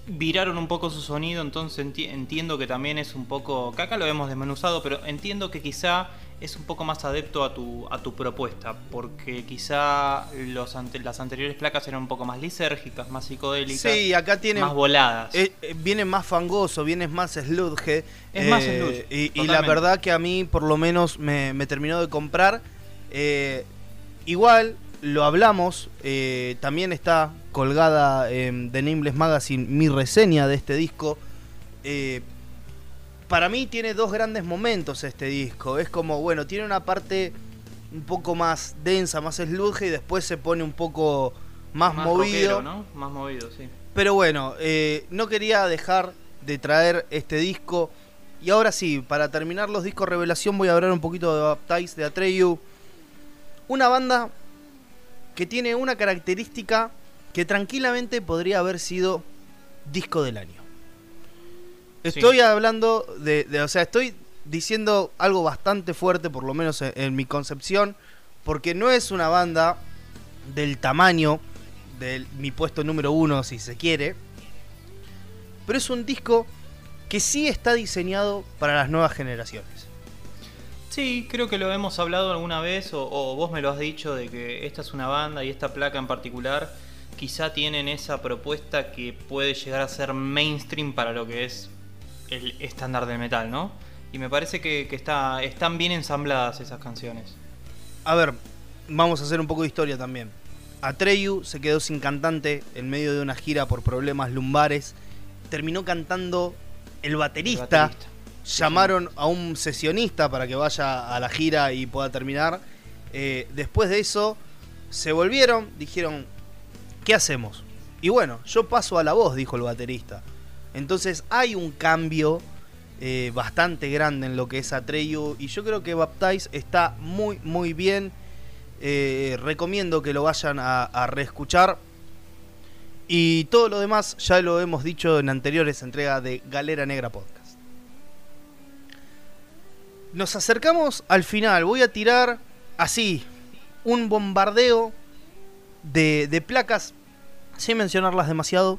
viraron un poco su sonido, entonces enti- entiendo que también es un poco, que acá lo hemos desmenuzado, pero entiendo que quizá es un poco más adepto a tu, a tu propuesta, porque quizá los ante- las anteriores placas eran un poco más lisérgicas, más psicodélicas, Sí, acá tiene. más voladas. eh, eh, viene más fangoso, viene más sludge. Es más sludge, Y, y la verdad que a mí, por lo menos, me, me terminó de comprar. Eh, igual, lo hablamos. eh, también está colgada en The Nameless Magazine mi reseña de este disco. Para mí tiene dos grandes momentos este disco. Es como, bueno, tiene una parte un poco más densa, más sludge y después se pone un poco más, movido. rockero, ¿no? Más movido, sí. Pero bueno, eh, no quería dejar de traer este disco. Y ahora sí, para terminar los discos revelación voy a hablar un poquito de Baptize, de Atreyu. Una banda que tiene una característica que tranquilamente podría haber sido disco del año. Estoy hablando de, de- o sea, estoy diciendo algo bastante fuerte, por lo menos en, en mi concepción, porque no es una banda del tamaño de mi puesto número uno, si se quiere, pero es un disco que sí está diseñado para las nuevas generaciones. Sí, creo que lo hemos hablado alguna vez, o, o vos me lo has dicho, de que esta es una banda y esta placa en particular quizá tienen esa propuesta que puede llegar a ser mainstream para lo que es el estándar del metal, ¿no? Y me parece que, que está, están bien ensambladas esas canciones. A ver, vamos a hacer un poco de historia también. Atreyu se quedó sin cantante en medio de una gira por problemas lumbares. Terminó cantando el baterista. El baterista. Llamaron a un sesionista para que vaya a la gira y pueda terminar. Eh, después de eso, se volvieron, dijeron, ¿qué hacemos? Y bueno, yo paso a la voz, dijo el baterista. Entonces hay un cambio eh, bastante grande en lo que es Atreyu. Y yo creo que Baptize está muy, muy bien. Eh, recomiendo que lo vayan a, reescuchar. Y todo lo demás ya lo hemos dicho en anteriores entregas de Galera Negra Podcast. Nos acercamos al final. Voy a tirar así un bombardeo de, de placas sin mencionarlas demasiado.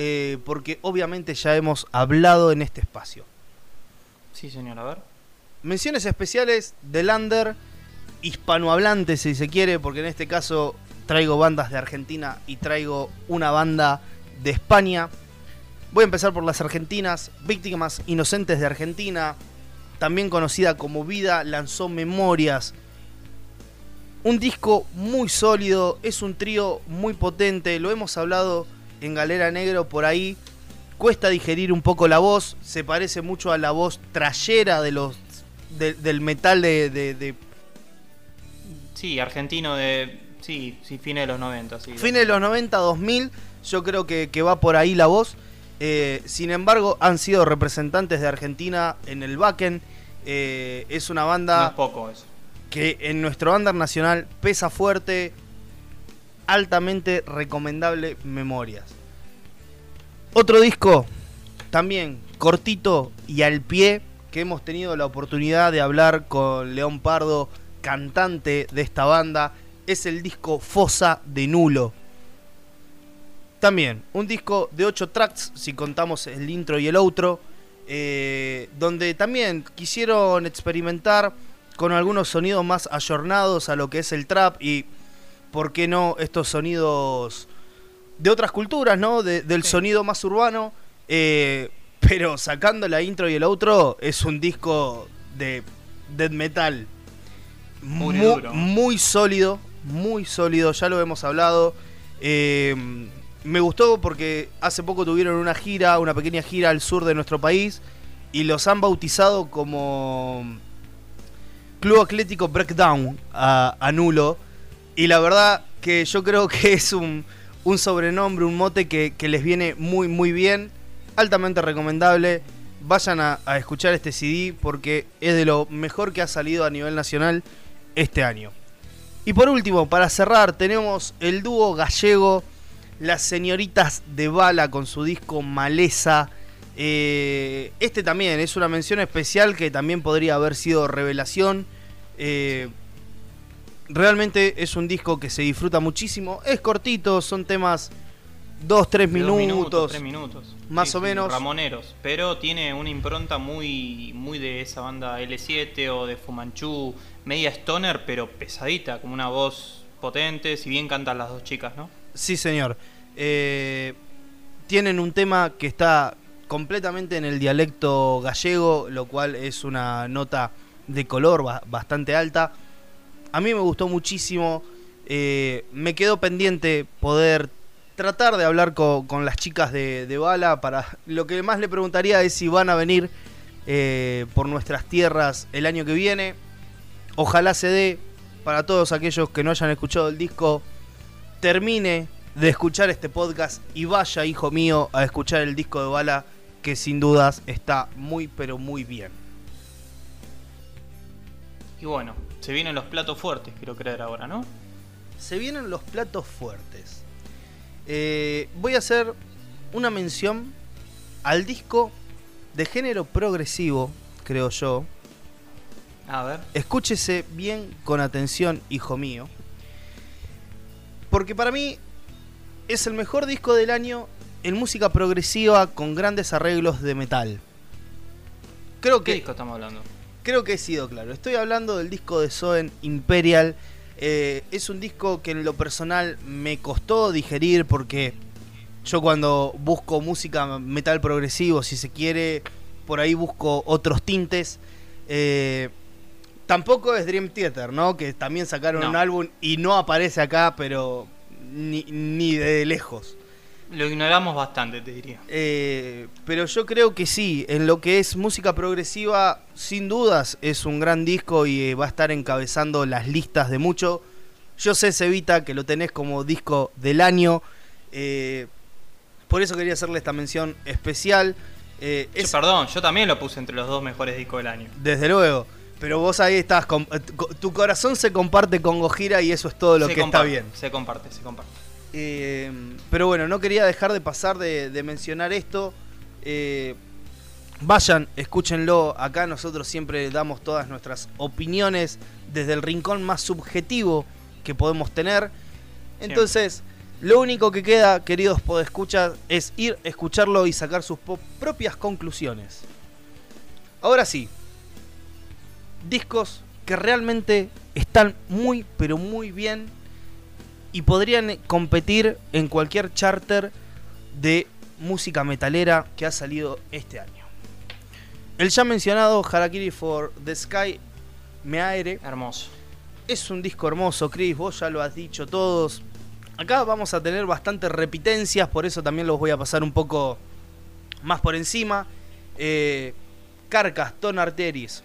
Eh, porque obviamente ya hemos hablado en este espacio. Sí, señor, a ver. Menciones especiales de Lander, hispanohablante si se quiere, porque en este caso traigo bandas de Argentina y traigo una banda de España. Voy a empezar por las argentinas, Víctimas Inocentes de Argentina, también conocida como Vida, lanzó Memorias. Un disco muy sólido, es un trío muy potente, lo hemos hablado en Galera Negro por ahí. Cuesta digerir un poco la voz, se parece mucho a la voz trayera de los, del metal de, de, Sí, argentino de... Sí, sí, fines de los 90. Sí, fines de los 90, 2000, yo creo que, que va por ahí la voz. Eh, sin embargo, han sido representantes de Argentina en el Backen. Eh, es una banda poco eso. que en nuestro under nacional pesa fuerte, altamente recomendable Memorias. Otro disco, también cortito y al pie, que hemos tenido la oportunidad de hablar con León Pardo, cantante de esta banda, es el disco Fosa de Nulo. También, un disco de 8 tracks, si contamos el intro y el outro, eh, donde también quisieron experimentar con algunos sonidos más ayornados a lo que es el trap y, ¿por qué no, estos sonidos de otras culturas, ¿no? del sonido más urbano, eh, pero sacando la intro y el outro, es un disco de death metal muy, muy sólido, muy sólido, ya lo hemos hablado. Eh, me gustó porque hace poco tuvieron una gira, una pequeña gira al sur de nuestro país y los han bautizado como Club Atlético Breakdown a, Nulo. Y la verdad que yo creo que es un, sobrenombre, un mote que, les viene muy muy bien, altamente recomendable. Vayan a, a escuchar este CD porque es de lo mejor que ha salido a nivel nacional este año. Y por último, para cerrar, tenemos el dúo gallego las señoritas de bala con su disco Maleza. Eh, este también es una mención especial que también podría haber sido revelación. Eh, realmente es un disco que se disfruta muchísimo. Es cortito, son temas 2, 3 minutos, tres minutos. Más o menos. Ramoneros. Pero tiene una impronta muy, muy de esa banda L7 o de Fumanchu. Media stoner, pero pesadita, como una voz potente. Si bien cantan las dos chicas, ¿no? Sí, señor. Eh, tienen un tema que está completamente en el dialecto gallego, lo cual es una nota de color bastante alta. A mí me gustó muchísimo. Eh, me quedó pendiente poder tratar de hablar con, las chicas de, Bala. Para lo que más le preguntaría es si van a venir eh, por nuestras tierras el año que viene. Ojalá se dé para todos aquellos que no hayan escuchado el disco. Termine de escuchar este podcast y vaya, hijo mío, a escuchar el disco de Bala, que sin dudas está muy, pero muy bien. Y bueno, se vienen los platos fuertes, quiero creer ahora, ¿no? Se vienen los platos fuertes. Eh, voy a hacer una mención al disco de género progresivo, creo yo. A ver. Escúchese bien con atención, hijo mío. Porque para mí es el mejor disco del año en música progresiva con grandes arreglos de metal. Creo que, ¿Qué disco estamos hablando? Creo que he sido claro. Estoy hablando del disco de Soen Imperial. Eh, es un disco que en lo personal me costó digerir porque yo cuando busco música metal progresivo, si se quiere, por ahí busco otros tintes. Eh, tampoco es Dream Theater, ¿no? Que también sacaron un álbum y no aparece acá, pero ni, de lejos. Lo ignoramos bastante, te diría. Eh, pero yo creo que sí, en lo que es música progresiva, sin dudas es un gran disco y eh, va a estar encabezando las listas de mucho. Yo sé, Cevita, que lo tenés como disco del año. Eh, por eso quería hacerle esta mención especial. perdón, yo también lo puse entre los dos mejores discos del año. Desde luego. Pero vos ahí estás, tu corazón se comparte con Gojira y eso es todo lo que está bien. Se comparte, se comparte. Eh, pero bueno, no quería dejar de pasar de, mencionar esto. Eh, vayan, escúchenlo. Acá nosotros siempre damos todas nuestras opiniones desde el rincón más subjetivo que podemos tener. Entonces, Lo único que queda, queridos podescuchas, es ir, escucharlo y sacar sus propias conclusiones. Ahora sí, discos que realmente están muy, pero muy bien y podrían competir en cualquier charter de música metalera que ha salido este año. El ya mencionado Harakiri for the Sky Me Aire Hermoso. es un disco hermoso, Chris, vos ya lo has dicho todos. Acá vamos a tener bastantes repitencias, por eso también los voy a pasar un poco más por encima. Eh, Carcas, Ton Arteris.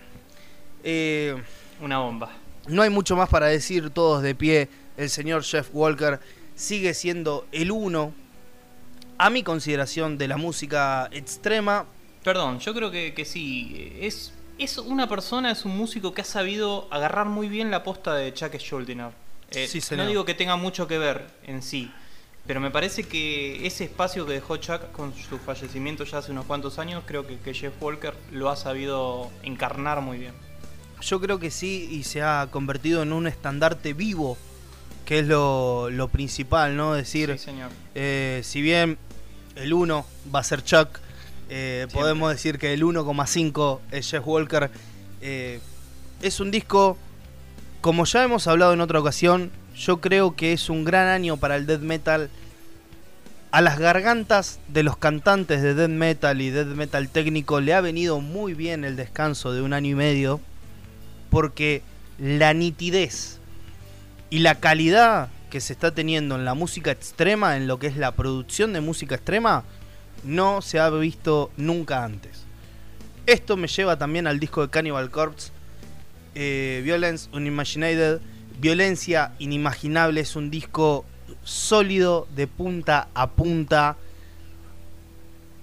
Eh, Una bomba. no hay mucho más para decir, todos de pie. El señor Jeff Walker sigue siendo el uno, a mi consideración, de la música extrema. Perdón, yo creo que, que sí. Es, es una persona, es un músico que ha sabido agarrar muy bien la posta de Chuck Schuldiner. Eh, Sí, no digo que tenga mucho que ver en sí, pero me parece que ese espacio que dejó Chuck con su fallecimiento ya hace unos cuantos años, creo que, que Jeff Walker lo ha sabido encarnar muy bien. Yo creo que sí, y se ha convertido en un estandarte vivo, que es lo, lo principal, ¿no? Decir, Sí, señor. Eh, si bien el 1 va a ser Chuck, eh, podemos decir que el 1,5 es Jeff Walker. Eh, es un disco, como ya hemos hablado en otra ocasión, yo creo que es un gran año para el death metal. A las gargantas de los cantantes de death metal y death metal técnico le ha venido muy bien el descanso de un año y medio, porque la nitidez y la calidad que se está teniendo en la música extrema, en lo que es la producción de música extrema, no se ha visto nunca antes. Esto me lleva también al disco de Cannibal Corpse, eh, Violence Unimagined, Violencia Inimaginable, es un disco sólido de punta a punta,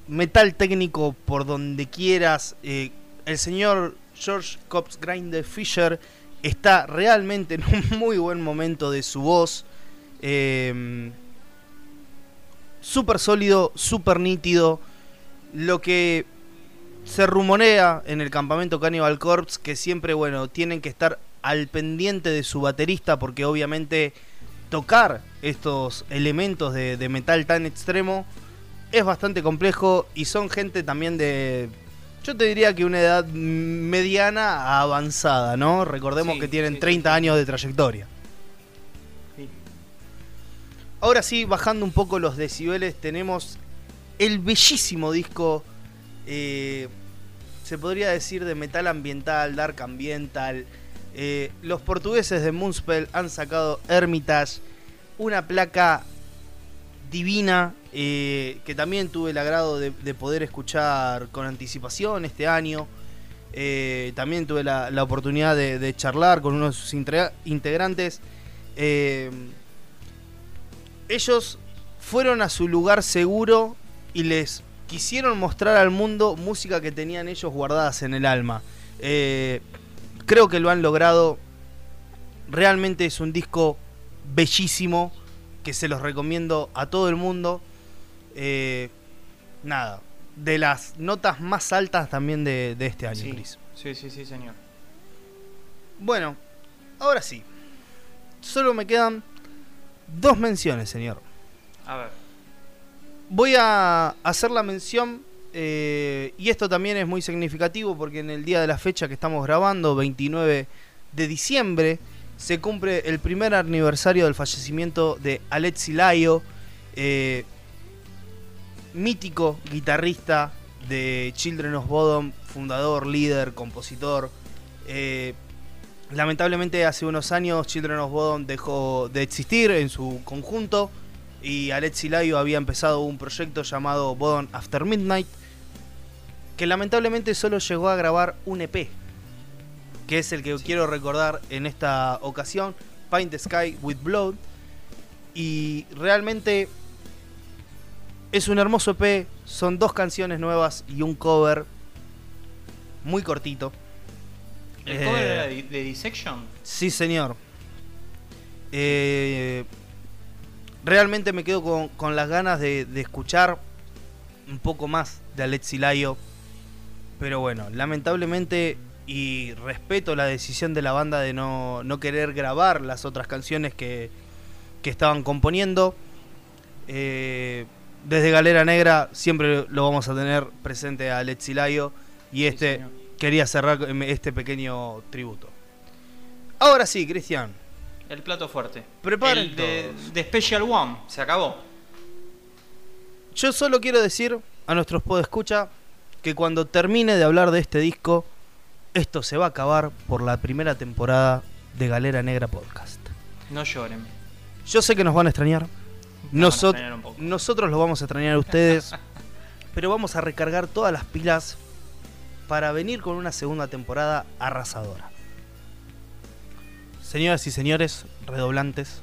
metal técnico por donde quieras, eh, el señor George Cops Grinder Fisher está realmente en un muy buen momento de su voz. Eh, súper sólido, súper nítido. Lo que se rumorea en el campamento Cannibal Corpse que siempre, bueno, tienen que estar al pendiente de su baterista porque obviamente tocar estos elementos de, de metal tan extremo es bastante complejo y son gente también de, yo te diría que una edad mediana a avanzada, ¿no? Recordemos Sí, que tienen sí, 30 sí. años de trayectoria. Ahora sí, bajando un poco los decibeles, tenemos el bellísimo disco, eh, se podría decir de metal ambiental, dark ambiental. Eh, los portugueses de Moonspell han sacado Hermitage, una placa divina eh, que también tuve el agrado de, de poder escuchar con anticipación este año. Eh, también tuve la, oportunidad de, charlar con uno de sus integra- integrantes. Eh, ellos fueron a su lugar seguro y les quisieron mostrar al mundo música que tenían ellos guardadas en el alma. Creo que lo han logrado. Realmente es un disco bellísimo que se los recomiendo a todo el mundo. Eh, nada, de las notas más altas también de, de este año, Sí, Chris. sí, sí, sí, señor. Bueno, ahora sí. Solo me quedan dos menciones, señor. A ver. Voy a hacer la mención, eh, y esto también es muy significativo porque en el día de la fecha que estamos grabando, 29 de diciembre, se cumple el primer aniversario del fallecimiento de Alexi Laio, eh, mítico guitarrista de Children of Bodom, fundador, líder, compositor. Eh, lamentablemente hace unos años Children of Bodom dejó de existir en su conjunto y Alexi Laio había empezado un proyecto llamado Bodom After Midnight que lamentablemente solo llegó a grabar un EP que es el que Sí. quiero recordar en esta ocasión Paint the Sky with Blood y realmente es un hermoso EP son dos canciones nuevas y un cover muy cortito ¿El Eh, cover de, de Dissection? Sí, señor. Eh, realmente me quedo con, con las ganas de, de escuchar un poco más de Alexi Laio. Pero bueno, lamentablemente, y respeto la decisión de la banda de no, no querer grabar las otras canciones que, que estaban componiendo. Eh, desde Galera Negra siempre lo vamos a tener presente a Lexilayo y este señor. quería cerrar este pequeño tributo. Ahora sí, Cristian, El plato fuerte. Preparen El de Special One. Se acabó. yo solo quiero decir a nuestros podescucha que cuando termine de hablar de este disco, esto se va a acabar por la primera temporada de Galera Negra Podcast. No lloren. Yo sé que nos van a extrañar. Nos a nosotros los vamos a extrañar a ustedes. pero vamos a recargar todas las pilas para venir con una segunda temporada arrasadora. Señoras y señores, redoblantes,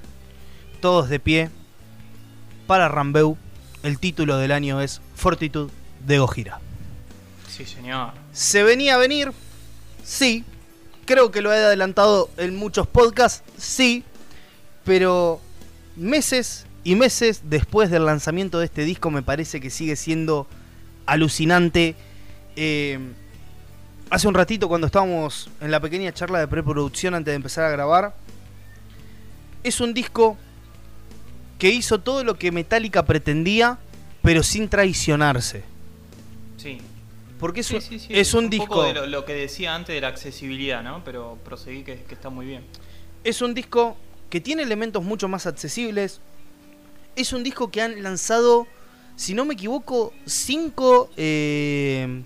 todos de pie. Para Rambeu, el título del año es Fortitude de Gojira. Sí, señor. ¿Se venía a venir? Sí. Creo que lo he adelantado en muchos podcasts, sí. Pero meses y meses después del lanzamiento de este disco me parece que sigue siendo alucinante. Eh, hace un ratito cuando estábamos en la pequeña charla de preproducción antes de empezar a grabar, es un disco que hizo todo lo que Metallica pretendía, pero sin traicionarse. Sí. Porque es Sí, un, sí, sí, es un poco disco... de lo, lo que decía antes de la accesibilidad, ¿no? Pero proseguí que, que está muy bien. Es un disco que tiene elementos mucho más accesibles. Es un disco que han lanzado, si no me equivoco, cinco, eh,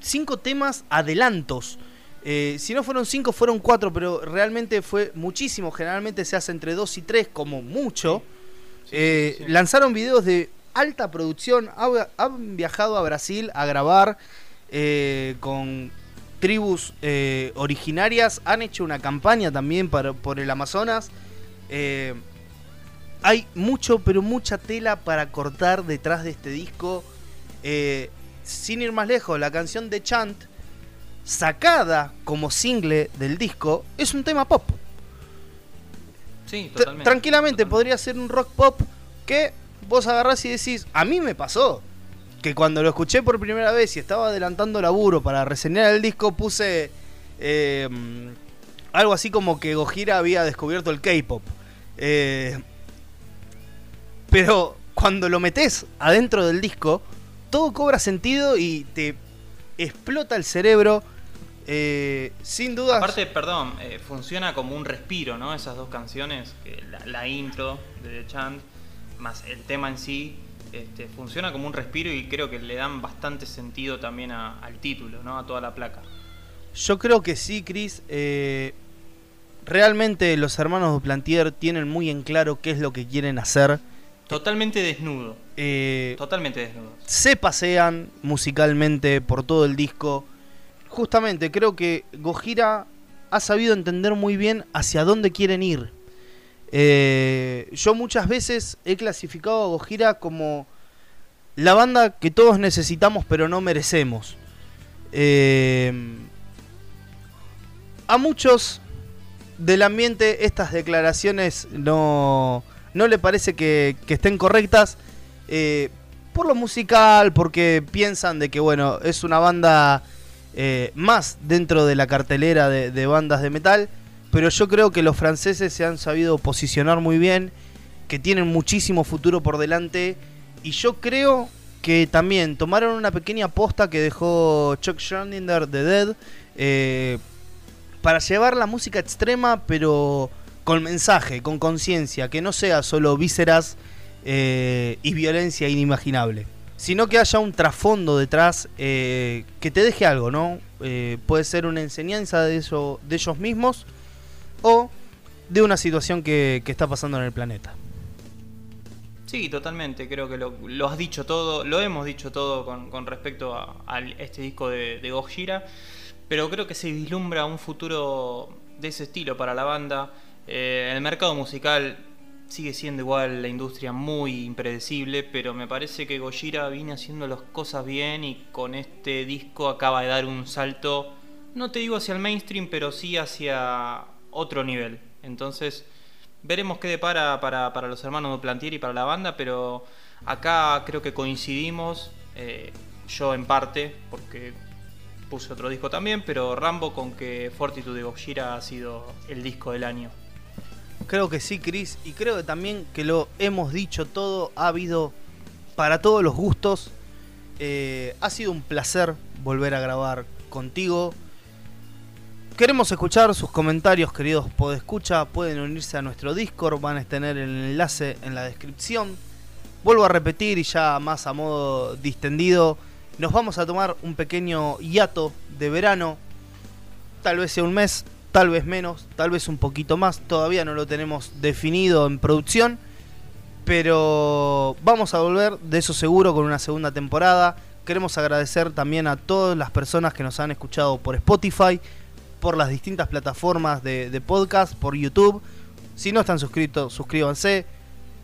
cinco temas adelantos. Eh, si no fueron cinco, fueron cuatro, pero realmente fue muchísimo. Generalmente se hace entre dos y tres, como mucho. Sí, Eh, sí. Lanzaron videos de alta producción. ha- Han viajado a Brasil a grabar eh, con tribus eh, originarias. Han hecho una campaña también para, por el Amazonas. Eh, hay mucho, pero mucha tela para cortar detrás de este disco. Sin ir más lejos, la canción de Chant, sacada como single del disco, es un tema pop. Sí, totalmente. tranquilamente totalmente. podría ser un rock pop que vos agarrás y decís, a mí me pasó. Que cuando lo escuché por primera vez y estaba adelantando laburo para reseñar el disco, puse eh, algo así como que Gojira había descubierto el K-pop. Eh, pero cuando lo metes adentro del disco, todo cobra sentido y te explota el cerebro. Eh, sin duda. Aparte, perdón, funciona como un respiro, ¿no? Esas dos canciones, la, la intro de The Chant, más el tema en sí, este, funciona como un respiro y creo que le dan bastante sentido también a- al título, ¿no? A toda la placa. Yo creo que sí, Chris. Eh, realmente los hermanos Duplantier tienen muy en claro qué es lo que quieren hacer. Totalmente desnudo. Eh, Totalmente desnudo. se pasean musicalmente por todo el disco. Justamente creo que Gojira ha sabido entender muy bien hacia dónde quieren ir. Eh, yo muchas veces he clasificado a Gojira como la banda que todos necesitamos pero no merecemos. Eh, a muchos del ambiente estas declaraciones no, no le parece que, estén correctas. eh, por lo musical, porque piensan de que bueno, es una banda más dentro de la cartelera de bandas de metal. Pero yo creo que los franceses se han sabido posicionar muy bien, que tienen muchísimo futuro por delante. Y yo creo que también tomaron una pequeña posta que dejó Chuck Schuldiner de Dead. eh, para llevar la música extrema, pero con mensaje, con conciencia, que no sea solo vísceras eh, y violencia inimaginable, sino que haya un trasfondo detrás eh, que te deje algo, ¿no? Puede ser una enseñanza de, eso, de ellos mismos o de una situación que, está pasando en el planeta. Sí, totalmente. Creo que lo, has dicho todo, lo hemos dicho todo con, respecto a, este disco de, de Gojira. Pero creo que se vislumbra un futuro de ese estilo para la banda. Eh, el mercado musical sigue siendo igual la industria muy impredecible, pero me parece que Gojira viene haciendo las cosas bien y con este disco acaba de dar un salto, no te digo hacia el mainstream, pero sí hacia otro nivel. Entonces, veremos qué depara para, los hermanos de Plantier y para la banda, pero acá creo que coincidimos, eh, yo en parte, porque puse otro disco también, pero Rambo con que Fortitude de Gojira ha sido el disco del año. Creo que sí, Chris, y creo que también que lo hemos dicho todo, ha habido para todos los gustos. Eh, ha sido un placer volver a grabar contigo. Queremos escuchar sus comentarios, queridos podescucha. Pueden unirse a nuestro Discord, van a tener el enlace en la descripción. Vuelvo a repetir y ya más a modo distendido, nos vamos a tomar un pequeño hiato de verano. Tal vez sea un mes, tal vez menos, tal vez un poquito más. Todavía no lo tenemos definido en producción. Pero vamos a volver, de eso seguro, con una segunda temporada. Queremos agradecer también a todas las personas que nos han escuchado por Spotify, por las distintas plataformas de, podcast, por YouTube. Si no están suscritos, suscríbanse.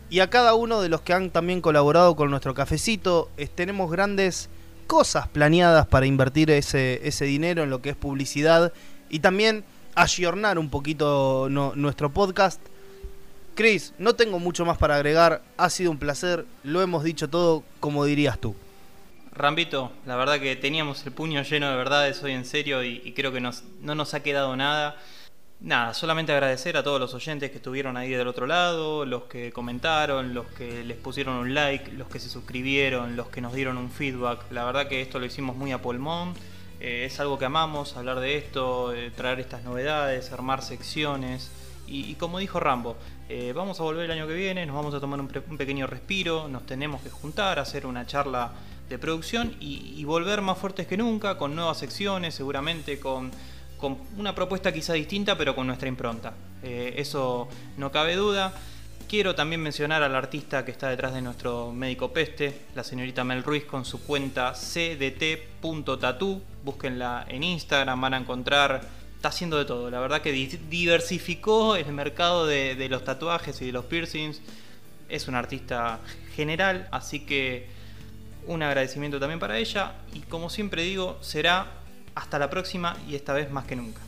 Y a cada uno de los que han también colaborado con nuestro cafecito, tenemos grandes cosas planeadas para invertir ese, ese dinero en lo que es publicidad y también ayornar un poquito nuestro podcast. Chris, no tengo mucho más para agregar, ha sido un placer, lo hemos dicho todo como dirías tú. Rambito, la verdad que teníamos el puño lleno de verdades hoy en serio y, creo que no nos ha quedado nada. Nada, solamente agradecer a todos los oyentes que estuvieron ahí del otro lado, los que comentaron, los que les pusieron un like, los que se suscribieron, los que nos dieron un feedback. La verdad que esto lo hicimos muy a pulmón. Eh, es algo que amamos, hablar de esto, eh, traer estas novedades, armar secciones. Y, como dijo Rambo, eh, vamos a volver el año que viene, nos vamos a tomar un, un pequeño respiro, nos tenemos que juntar, hacer una charla de producción y, volver más fuertes que nunca, con nuevas secciones, seguramente con, con una propuesta quizá distinta, pero con nuestra impronta. Eh, eso no cabe duda. Quiero también mencionar al artista que está detrás de nuestro médico peste, la señorita Mel Ruiz, con su cuenta cdt.tatu. Búsquenla en Instagram, van a encontrar. Está haciendo de todo. La verdad que diversificó el mercado de, de los tatuajes y de los piercings. Es un artista general, así que un agradecimiento también para ella y como siempre digo, será hasta la próxima y esta vez más que nunca.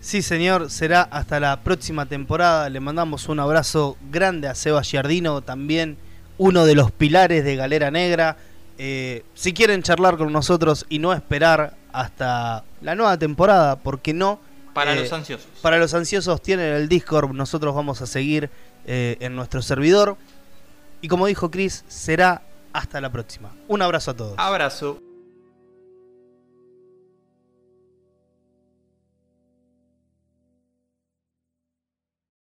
Sí, señor, será hasta la próxima temporada. Le mandamos un abrazo grande a Seba Giardino, también uno de los pilares de Galera Negra. Eh, si quieren charlar con nosotros y no esperar hasta la nueva temporada, porque no? Para eh, los ansiosos. Para los ansiosos tienen el Discord, nosotros vamos a seguir eh, en nuestro servidor. Y como dijo Chris, será hasta la próxima. Un abrazo a todos. Abrazo.